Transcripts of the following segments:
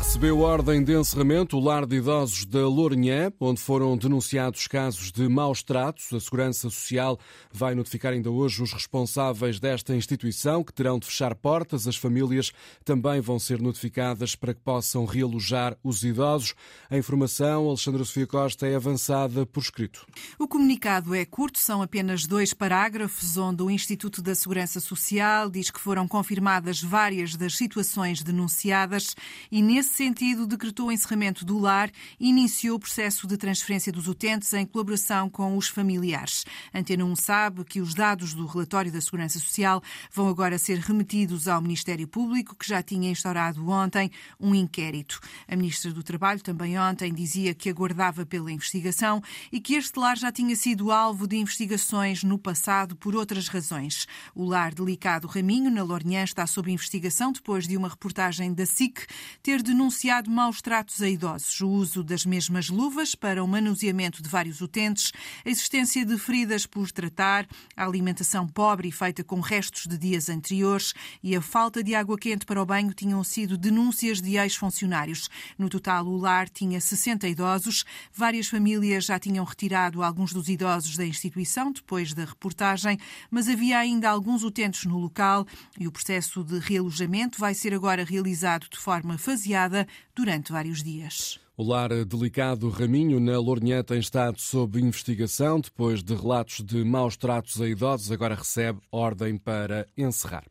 Recebeu ordem de encerramento o lar de idosos da Lourinhã, onde foram denunciados casos de maus tratos. A Segurança Social vai notificar ainda hoje os responsáveis desta instituição, que terão de fechar portas. As famílias também vão ser notificadas para que possam realojar os idosos. A informação, Alexandra Sofia Costa, é avançada por escrito. O comunicado é curto, são apenas dois parágrafos, onde o Instituto da Segurança Social diz que foram confirmadas várias das situações denunciadas e, nesse sentido, decretou o encerramento do lar e iniciou o processo de transferência dos utentes em colaboração com os familiares. Antena 1 sabe que os dados do relatório da Segurança Social vão agora ser remetidos ao Ministério Público, que já tinha instaurado ontem um inquérito. A Ministra do Trabalho também ontem dizia que aguardava pela investigação e que este lar já tinha sido alvo de investigações no passado por outras razões. O lar delicado Raminho, na Lourinhã, está sob investigação depois de uma reportagem da SIC ter denunciado denunciado maus tratos a idosos, o uso das mesmas luvas para o manuseamento de vários utentes, a existência de feridas por tratar, a alimentação pobre e feita com restos de dias anteriores e a falta de água quente para o banho tinham sido denúncias de ex-funcionários. No total, o lar tinha 60 idosos. Várias famílias já tinham retirado alguns dos idosos da instituição depois da reportagem, mas havia ainda alguns utentes no local e o processo de realojamento vai ser agora realizado de forma faseada durante vários dias. O lar delicado Raminho, na Lourinhã, tem estado sob investigação depois de relatos de maus tratos a idosos. Agora recebe ordem para encerrar.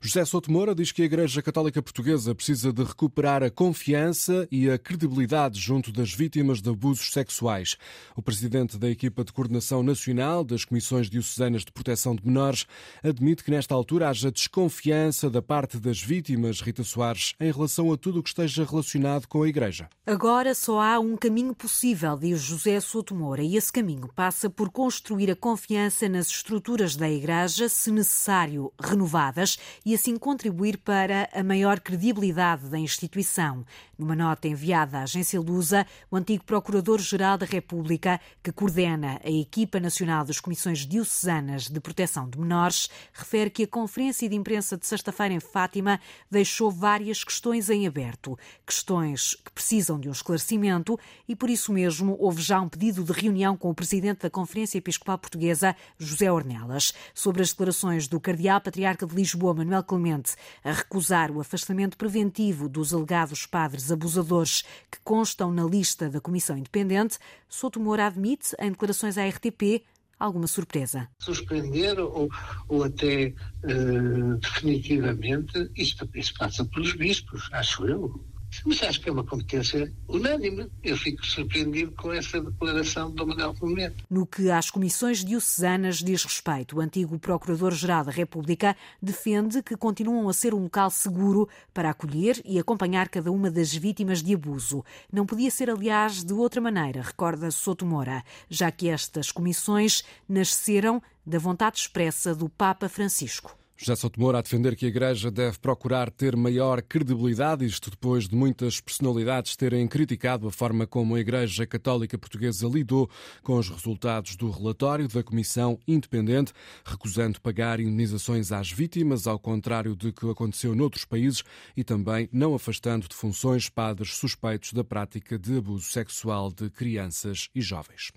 José Souto Moura diz que a Igreja Católica Portuguesa precisa de recuperar a confiança e a credibilidade junto das vítimas de abusos sexuais. O presidente da equipa de coordenação nacional das Comissões Diocesanas de Proteção de Menores admite que nesta altura haja desconfiança da parte das vítimas, Rita Soares, em relação a tudo o que esteja relacionado com a Igreja. Agora Só há um caminho possível, diz José Souto Moura, e esse caminho passa por construir a confiança nas estruturas da Igreja, se necessário, renovadas, e assim contribuir para a maior credibilidade da instituição. Numa nota enviada à agência Lusa, o antigo Procurador-Geral da República, que coordena a equipa nacional das Comissões Diocesanas de Proteção de Menores, refere que a conferência de imprensa de sexta-feira em Fátima deixou várias questões em aberto. Questões que precisam de um esclarecimento esclarecimento e, por isso mesmo, houve já um pedido de reunião com o presidente da Conferência Episcopal Portuguesa, José Ornelas, sobre as declarações do Cardeal Patriarca de Lisboa, Manuel Clemente, a recusar o afastamento preventivo dos alegados padres abusadores que constam na lista da Comissão Independente. Souto Moura admite, em declarações à RTP, alguma surpresa. Suspender ou, ou até uh, definitivamente, isto, isso passa pelos bispos, acho eu. Mas acho que é uma competência unânime. Eu fico surpreendido com essa declaração do Manuel Clemente. No que às comissões diocesanas diz respeito, o antigo Procurador-Geral da República defende que continuam a ser um local seguro para acolher e acompanhar cada uma das vítimas de abuso. Não podia ser, aliás, de outra maneira, recorda Soto Moura, já que estas comissões nasceram da vontade expressa do Papa Francisco. José Sotomora a defender que a Igreja deve procurar ter maior credibilidade, isto depois de muitas personalidades terem criticado a forma como a Igreja Católica Portuguesa lidou com os resultados do relatório da Comissão Independente, recusando pagar indenizações às vítimas, ao contrário de que aconteceu noutros países, e também não afastando de funções padres suspeitos da prática de abuso sexual de crianças e jovens.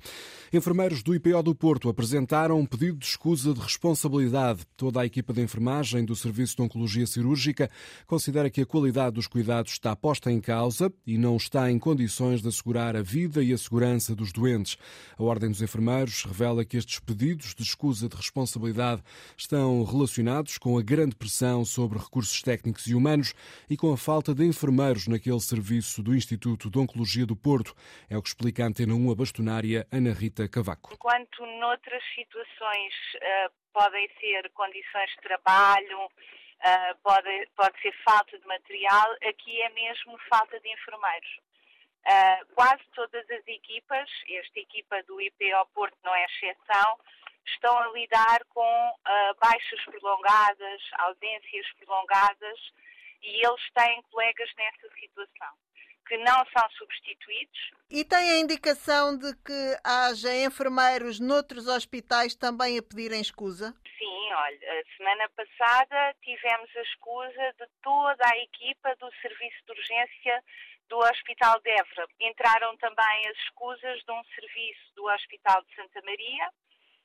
Enfermeiros do IPO do Porto apresentaram um pedido de escusa de responsabilidade. Toda a equipa de enfermagem do Serviço de Oncologia Cirúrgica considera que a qualidade dos cuidados está posta em causa e não está em condições de assegurar a vida e a segurança dos doentes. A Ordem dos Enfermeiros revela que estes pedidos de escusa de responsabilidade estão relacionados com a grande pressão sobre recursos técnicos e humanos e com a falta de enfermeiros naquele serviço do Instituto de Oncologia do Porto. É o que explica a Antena 1 a bastonária Ana Rita Cavaco. Enquanto noutras situações uh, podem ser condições de trabalho, uh, pode, pode ser falta de material, aqui é mesmo falta de enfermeiros. Uh, quase todas as equipas, esta equipa do IPO Porto não é exceção, estão a lidar com uh, baixas prolongadas, ausências prolongadas e eles têm colegas nessa situação que não são substituídos. E tem a indicação de que haja enfermeiros noutros hospitais também a pedirem escusa? Sim, olha, a semana passada tivemos a escusa de toda a equipa do Serviço de Urgência do Hospital de Évora. Entraram também as escusas de um serviço do Hospital de Santa Maria,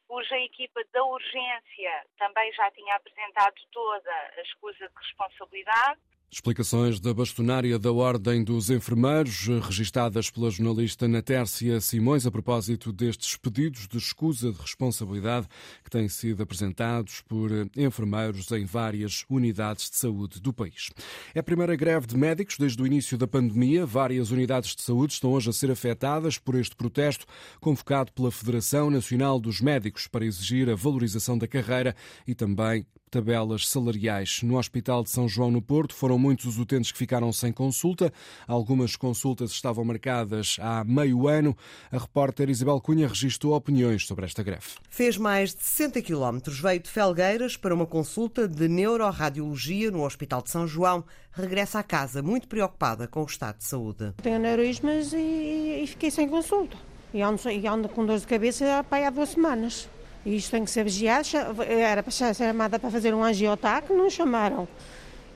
cuja equipa da urgência também já tinha apresentado toda a escusa de responsabilidade Explicações da bastonária da Ordem dos Enfermeiros, registadas pela jornalista Natércia Simões, a propósito destes pedidos de escusa de responsabilidade que têm sido apresentados por enfermeiros em várias unidades de saúde do país. É a primeira greve de médicos desde o início da pandemia. Várias unidades de saúde estão hoje a ser afetadas por este protesto convocado pela Federação Nacional dos Médicos para exigir a valorização da carreira e também tabelas salariais. No Hospital de São João no Porto foram muitos os utentes que ficaram sem consulta. Algumas consultas estavam marcadas há meio ano. A repórter Isabel Cunha registrou opiniões sobre esta greve. Fez mais de 60 quilómetros, veio de Felgueiras para uma consulta de neuroradiologia no Hospital de São João. Regressa à casa muito preocupada com o estado de saúde. Tenho aneurismas e, e fiquei sem consulta. E ando, e ando com dor de cabeça há duas semanas. E isto tem que ser vigiado. Era para ser chamada para fazer um angiotaque, não chamaram.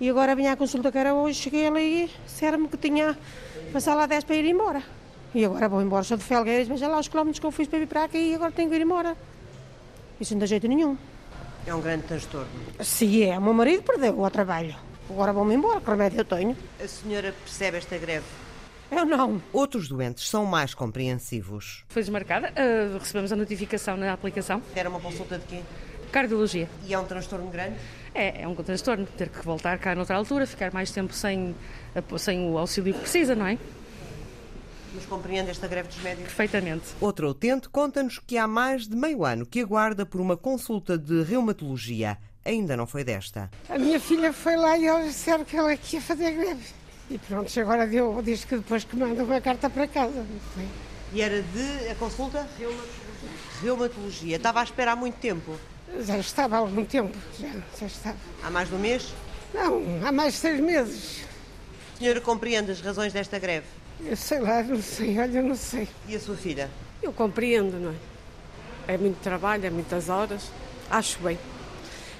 E agora vinha a consulta que era hoje, cheguei ali, disseram-me que tinha passado lá 10 para ir embora. E agora vou embora, sou de Felgueiras, veja lá os quilómetros que eu fiz para vir para aqui e agora tenho que ir embora. Isso não dá jeito nenhum. É um grande transtorno. Sim, é. O meu marido perdeu o trabalho. Agora vou-me embora, que remédio eu tenho. A senhora percebe esta greve? Eu não. Outros doentes são mais compreensivos. Foi desmarcada, uh, recebemos a notificação na aplicação. Era uma consulta de quê? Cardiologia. E é um transtorno grande? É, é um transtorno. Ter que voltar cá noutra altura, ficar mais tempo sem, sem o auxílio que precisa, não é? Mas compreende esta greve dos médicos? Perfeitamente. Outro utente conta-nos que há mais de meio ano que aguarda por uma consulta de reumatologia. Ainda não foi desta. A minha filha foi lá e eles disseram que ela ia fazer greve. E pronto, agora deu, diz que depois que manda uma carta para casa. E era de a consulta? Reumatologia. Reumatologia. Estava a esperar há muito tempo? Já estava há algum tempo, já, já estava. Há mais de um mês? Não, há mais de seis meses. A senhora compreende as razões desta greve? Eu sei lá, não sei, olha, não sei. E a sua filha? Eu compreendo, não é? É muito trabalho, é muitas horas. Acho bem.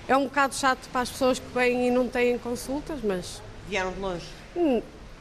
É um bocado chato para as pessoas que vêm e não têm consultas, mas. Vieram de longe?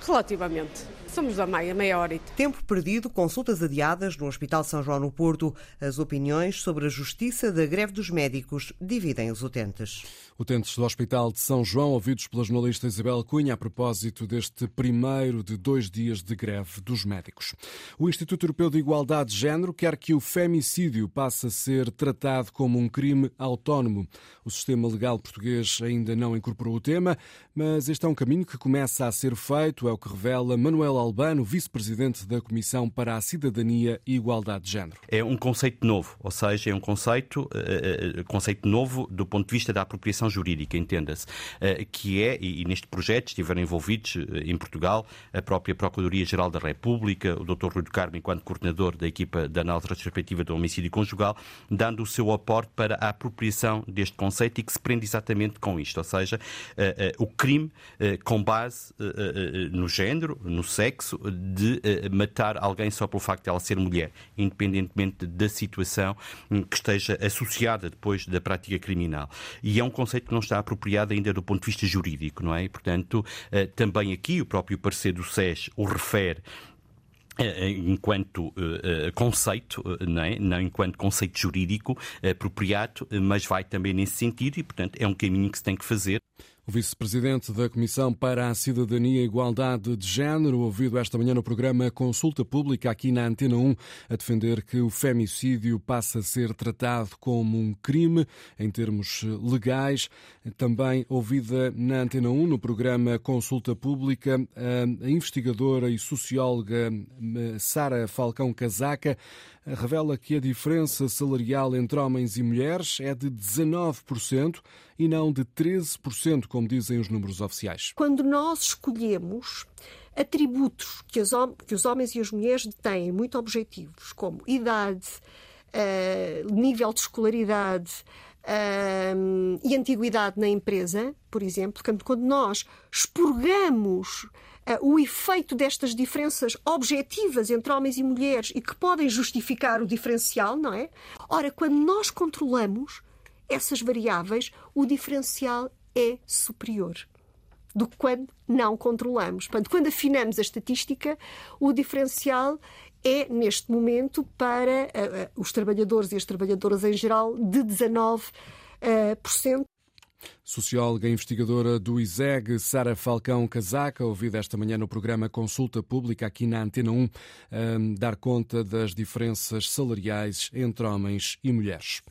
Relativamente. Somos da meia, meia hora. Tempo perdido, consultas adiadas no Hospital São João no Porto. As opiniões sobre a justiça da greve dos médicos dividem os utentes. Utentes do Hospital de São João, ouvidos pela jornalista Isabel Cunha a propósito deste primeiro de dois dias de greve dos médicos. O Instituto Europeu de Igualdade de Género quer que o femicídio passe a ser tratado como um crime autónomo. O sistema legal português ainda não incorporou o tema, mas este é um caminho que começa a ser feito, é o que revela Manuel Albano, vice-presidente da Comissão para a Cidadania e Igualdade de Género. É um conceito novo, ou seja, é um conceito, uh, conceito novo do ponto de vista da apropriação jurídica, entenda-se, que é, e, neste projeto estiveram envolvidos em Portugal a própria Procuradoria-Geral da República, o Dr. Rui do Carmo, enquanto coordenador da equipa da análise retrospectiva do homicídio conjugal, dando o seu aporte para a apropriação deste conceito e que se prende exatamente com isto, ou seja, o crime com base no género, no sexo, sexo de uh, matar alguém só pelo facto de ela ser mulher, independentemente da situação hum, que esteja associada depois da prática criminal. E é um conceito que não está apropriado ainda do ponto de vista jurídico, não é? E, portanto, uh, também aqui o próprio parecer do SES o refere eh, enquanto conceito, não, é? não enquanto conceito jurídico apropriado, mas vai também nesse sentido e, portanto, é um caminho que se tem que fazer. O vice-presidente da Comissão para a Cidadania e Igualdade de Género, ouvido esta manhã no programa Consulta Pública aqui na Antena 1, a defender que o femicídio passa a ser tratado como um crime em termos legais. Também ouvida na Antena 1 no programa Consulta Pública, a investigadora e socióloga Sara Falcão Casaca revela que a diferença salarial entre homens e mulheres é de 19% e não de 13%, como dizem os números oficiais. Quando nós escolhemos atributos que, que os homens e as mulheres têm muito objetivos, como idade, uh, nível de escolaridade, Uh, e antiguidade na empresa, por exemplo, quando nós expurgamos o efeito destas diferenças objetivas entre homens e mulheres e que podem justificar o diferencial, não é? Ora, quando nós controlamos, essas variáveis, o diferencial é superior do que quando não controlamos. Portanto, quando afinamos a estatística, o diferencial é, neste momento, para uh, uh, os trabalhadores e as trabalhadoras em geral, de 19%. Uh, Socióloga e investigadora do ISEG, Sara Falcão Casaca, ouvida esta manhã no programa Consulta Pública aqui na Antena 1, dar conta das diferenças salariais entre homens e mulheres.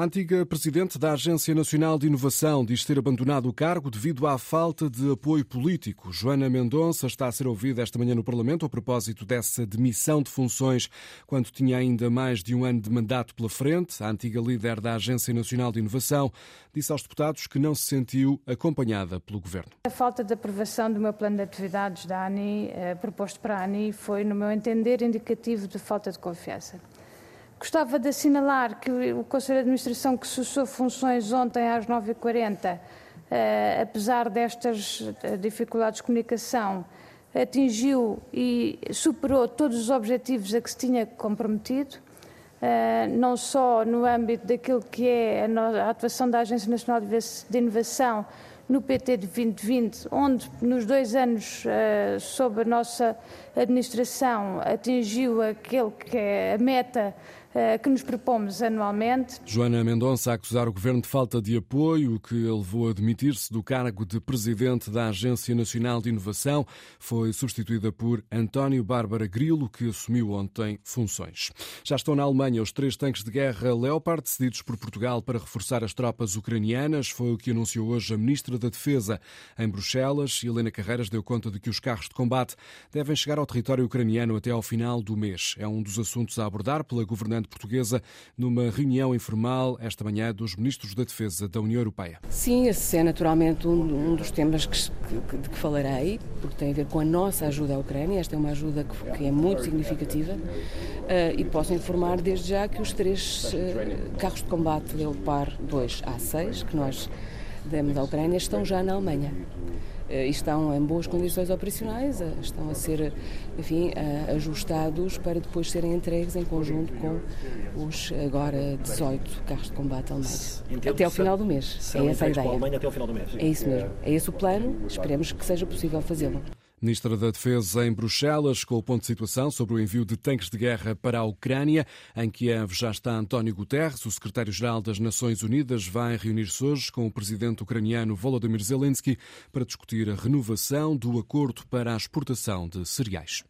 A antiga presidente da Agência Nacional de Inovação diz ter abandonado o cargo devido à falta de apoio político. Joana Mendonça está a ser ouvida esta manhã no Parlamento a propósito dessa demissão de funções quando tinha ainda mais de um ano de mandato pela frente. A antiga líder da Agência Nacional de Inovação disse aos deputados que não se sentiu acompanhada pelo governo. A falta de aprovação do meu plano de atividades da ANI, eh, proposto para a ANI, foi, no meu entender, indicativo de falta de confiança. Gostava de assinalar que o Conselho de Administração, que cessou funções ontem às 9h40, eh, apesar destas eh, dificuldades de comunicação, atingiu e superou todos os objetivos a que se tinha comprometido, eh, não só no âmbito daquilo que é a atuação da Agência Nacional de Inovação no PT de 2020, onde nos dois anos sob a nossa administração atingiu aquele que é a meta que nos propomos anualmente. Joana Mendonça a acusar o governo de falta de apoio, o que levou a demitir-se do cargo de presidente da Agência Nacional de Inovação. Foi substituída por António Bárbara Grilo, que assumiu ontem funções. Já estão na Alemanha os três tanques de guerra Leopard, cedidos por Portugal para reforçar as tropas ucranianas. Foi o que anunciou hoje a Ministra da Defesa em Bruxelas. Helena Carreiras deu conta de que os carros de combate devem chegar ao território ucraniano até ao final do mês. É um dos assuntos a abordar pela governante portuguesa numa reunião informal esta manhã dos ministros da Defesa da União Europeia. Sim, esse é naturalmente um, um dos temas que, que, de que falarei, porque tem a ver com a nossa ajuda à Ucrânia. Esta é uma ajuda que, que é muito significativa uh, e posso informar desde já que os três uh, carros de combate Leopard 2 A6 que nós demos à Ucrânia estão já na Alemanha. Eh, estão em boas condições operacionais, eh, estão a ser, enfim, eh, ajustados para depois serem entregues em conjunto com os agora 18 carros de combate alemães. Até ao final do mês. É essa a ideia. até ao final do mês. É isso mesmo. É esse o plano. Esperemos que seja possível fazê-lo. Ministra da Defesa em Bruxelas, com o ponto de situação sobre o envio de tanques de guerra para a Ucrânia. Em Kiev já está António Guterres, o secretário-geral das Nações Unidas, vai reunir-se hoje com o presidente ucraniano Volodymyr Zelensky para discutir a renovação do acordo para a exportação de cereais.